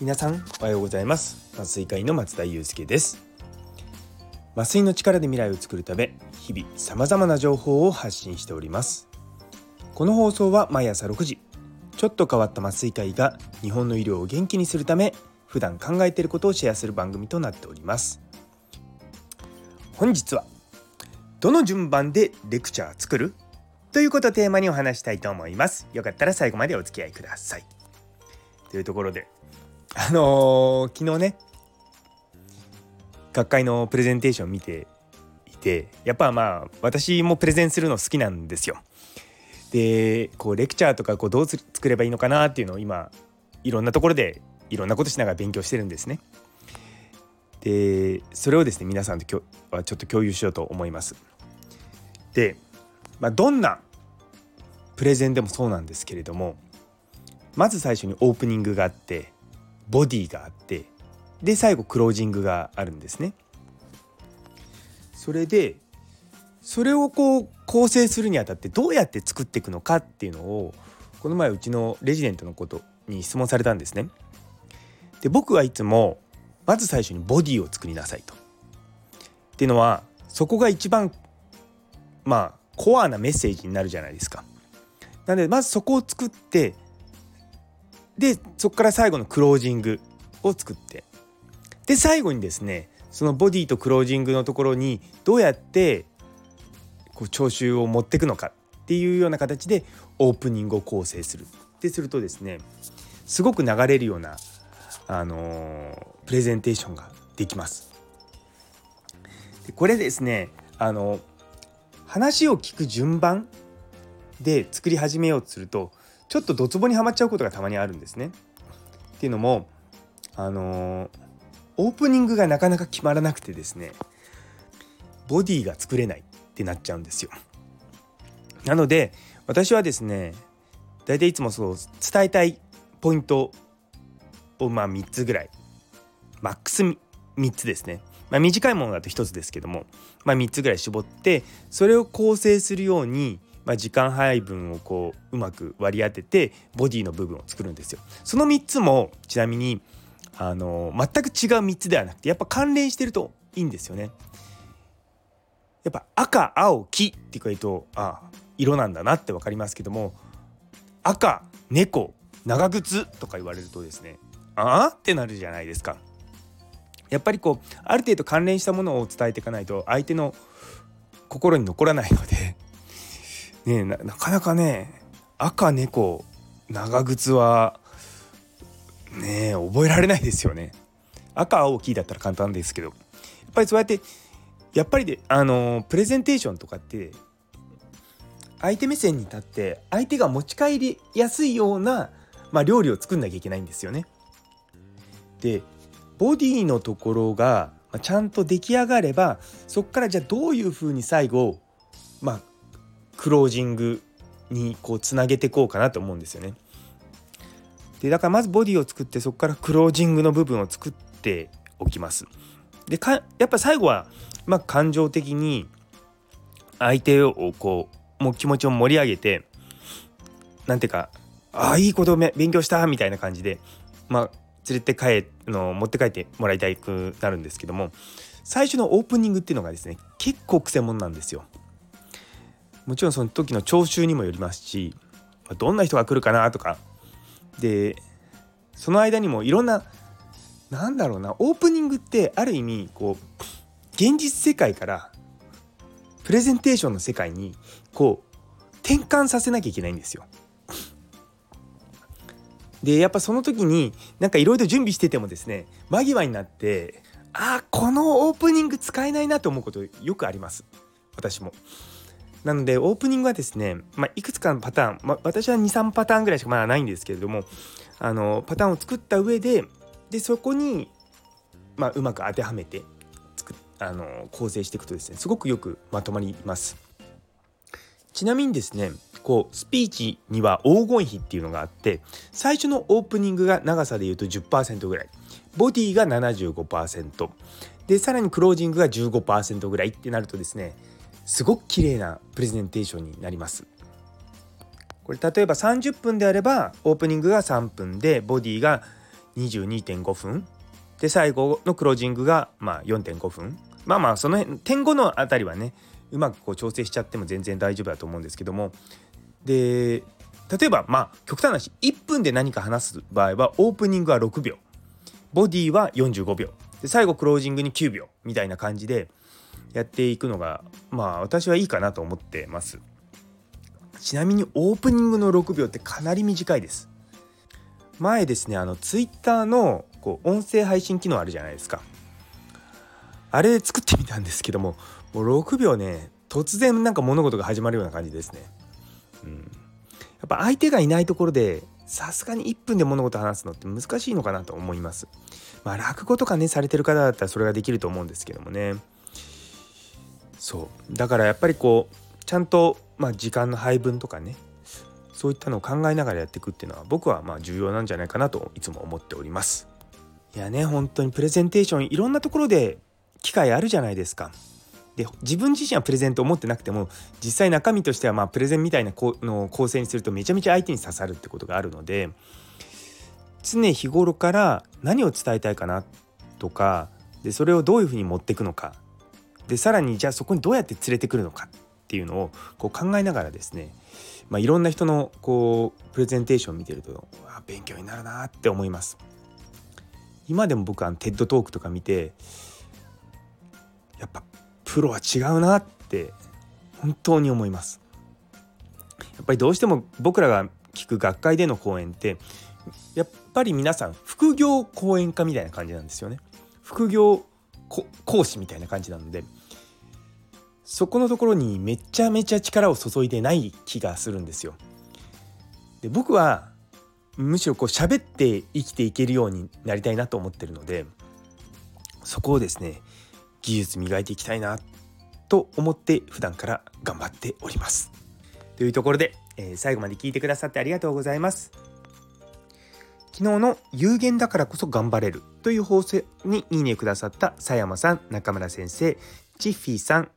皆さんおはようございます。麻酔科医の松田祐介です。麻酔の力で未来を作るため日々様々な情報を発信しております。この放送は毎朝6時ちょっと変わった麻酔科医が日本の医療を元気にするため普段考えていることをシェアする番組となっております。本日はどの順番でレクチャー作る？ということをテーマにお話したいと思います。よかったら最後までお付き合いください。というところであのー、昨日ね学会のプレゼンテーション見ていてやっぱまあ私もプレゼンするの好きなんですよ。でこうレクチャーとかこうどう作ればいいのかなっていうのを今いろんなところでいろんなことしながら勉強してるんですね。でそれをですね皆さんと今日はちょっと共有しようと思います。で、まあ、どんなプレゼンでもそうなんですけれどもまず最初にオープニングがあってボディがあってで最後クロージングがあるんですね。それでそれをこう構成するにあたってどうやって作っていくのかっていうのをこの前うちのレジデントのことに質問されたんですね。で僕はいつもまず最初にボディを作りなさいと。っていうのはそこが一番まあコアなメッセージになるじゃないですか。なのでまずそこを作ってでそこから最後のクロージングを作ってで最後にですねそのボディとクロージングのところにどうやってこう聴衆を持っていくのかっていうような形でオープニングを構成するってするとですねすごく流れるような、あの、プレゼンテーションができます。でこれですねあの話を聞く順番で作り始めようとするとちょっとドツボにはまっちゃうことがたまにあるんですね。っていうのもあのー、オープニングがなかなか決まらなくてですねボディが作れないってなっちゃうんですよ。なので私はですね大体いつもそう伝えたいポイントをまあ3つぐらいマックス3つですね、まあ、短いものだと1つですけども、まあ、3つぐらい絞ってそれを構成するようにまあ、時間配分をこううまく割り当ててボディの部分を作るんですよ。その3つもちなみにあの全く違う3つではなくてやっぱ関連してるといいんですよね。やっぱ赤青黄って書いとあ色なんだなって分かりますけども赤猫長靴とか言われるとですねああってなるじゃないですか。やっぱりこうある程度関連したものを伝えていかないと相手の心に残らないのでねなかなかね赤猫長靴はね覚えられないですよね赤青黄だったら簡単ですけどやっぱりそうやってやっぱりであのプレゼンテーションとかって相手目線に立って相手が持ち帰りやすいような、まあ、料理を作んなきゃいけないんですよね。でボディのところがちゃんと出来上がればそこからじゃあどういうふうに最後まあクロージングにこうつなげていこうかなと思うんですよね。でだからまずボディを作ってそこからクロージングの部分を作っておきます。でかやっぱ最後は、まあ、感情的に相手をこうもう気持ちを盛り上げてなんていうかああいいこと勉強したみたいな感じでまあ連れて帰の持って帰ってもらいたくなるんですけども最初のオープニングっていうのがですね結構くせ者なんですよ。もちろんその時の聴衆にもよりますしどんな人が来るかなとかでその間にもいろんななんだろうなオープニングってある意味こう現実世界からプレゼンテーションの世界にこう転換させなきゃいけないんですよ。でやっぱその時になんかいろいろ準備しててもですね間際になってああこのオープニング使えないなと思うことよくあります私も。なのでオープニングはですね、まあ、いくつかのパターン、まあ、私は23パターンぐらいしかまだないんですけれどもあのパターンを作った上ででそこに、まあ、うまく当てはめてあの構成していくとですねすごくよくまとまります。ちなみにですねこうスピーチには黄金比っていうのがあって最初のオープニングが長さでいうと10%ぐらいボディが75%でさらにクロージングが15%ぐらいってなるとですねすごく綺麗なプレゼンテーションになります。これ例えば30分であればオープニングが3分でボディが22.5分で最後のクロージングがまあ4.5分まあまあその辺点5のあたりはねうまくこう調整しちゃっても全然大丈夫だと思うんですけども。で例えばまあ極端な話1分で何か話す場合はオープニングは6秒。ボディは45秒。で最後クロージングに9秒。みたいな感じでやっていくのがまあ私はいいかなと思ってます。ちなみにオープニングの6秒ってかなり短いです。前ですねあのツイッターのこう音声配信機能あるじゃないですか。あれ作ってみたんですけどももう6秒ね突然なんか物事が始まるような感じですね、うん、やっぱ相手がいないところでさすがに1分で物事話すのって難しいのかなと思います。まあ落語とかねされてる方だったらそれができると思うんですけどもね。そう。だからやっぱりこうちゃんと、まあ、時間の配分とかねそういったのを考えながらやっていくっていうのは僕はまあ重要なんじゃないかなといつも思っております。いやね本当にプレゼンテーションいろんなところで機会あるじゃないですか。で自分自身はプレゼント思ってなくても実際中身としてはまあプレゼンみたいなこの構成にするとめちゃめちゃ相手に刺さるってことがあるので常日頃から何を伝えたいかなとかでそれをどういうふうに持っていくのかでさらにじゃあそこにどうやって連れてくるのかっていうのをこう考えながらですね、まあ、いろんな人のこうプレゼンテーションを見てるとあ勉強になるなって思います。今でも僕はテッドトークとか見てやっぱプロは違うなって本当に思います。やっぱりどうしても僕らが聞く学会での講演ってやっぱり皆さん副業講演家みたいな感じなんですよね。副業講師みたいな感じなのでそこのところにめちゃめちゃ力を注いでない気がするんですよ。で僕はむしろこう喋って生きていけるようになりたいなと思ってるのでそこをですね技術磨いていきたいなと思って普段から頑張っております。というところで、えー、最後まで聞いてくださってありがとうございます。昨日の有限だからこそ頑張れるという放送にいいねくださった佐山さん、中村先生、チッフィーさん、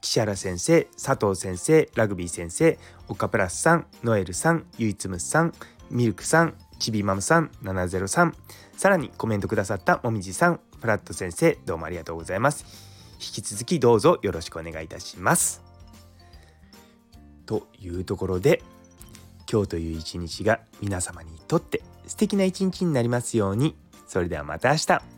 岸原先生、佐藤先生、ラグビー先生、岡プラスさん、ノエルさん、ゆいつむさん、ミルクさん、ちびマムさん、703、さらにコメントくださったもみじさん、フラット先生、どうもありがとうございます。引き続きどうぞよろしくお願いいたします。というところで、今日という一日が皆様にとって素敵な一日になりますように。それではまた明日。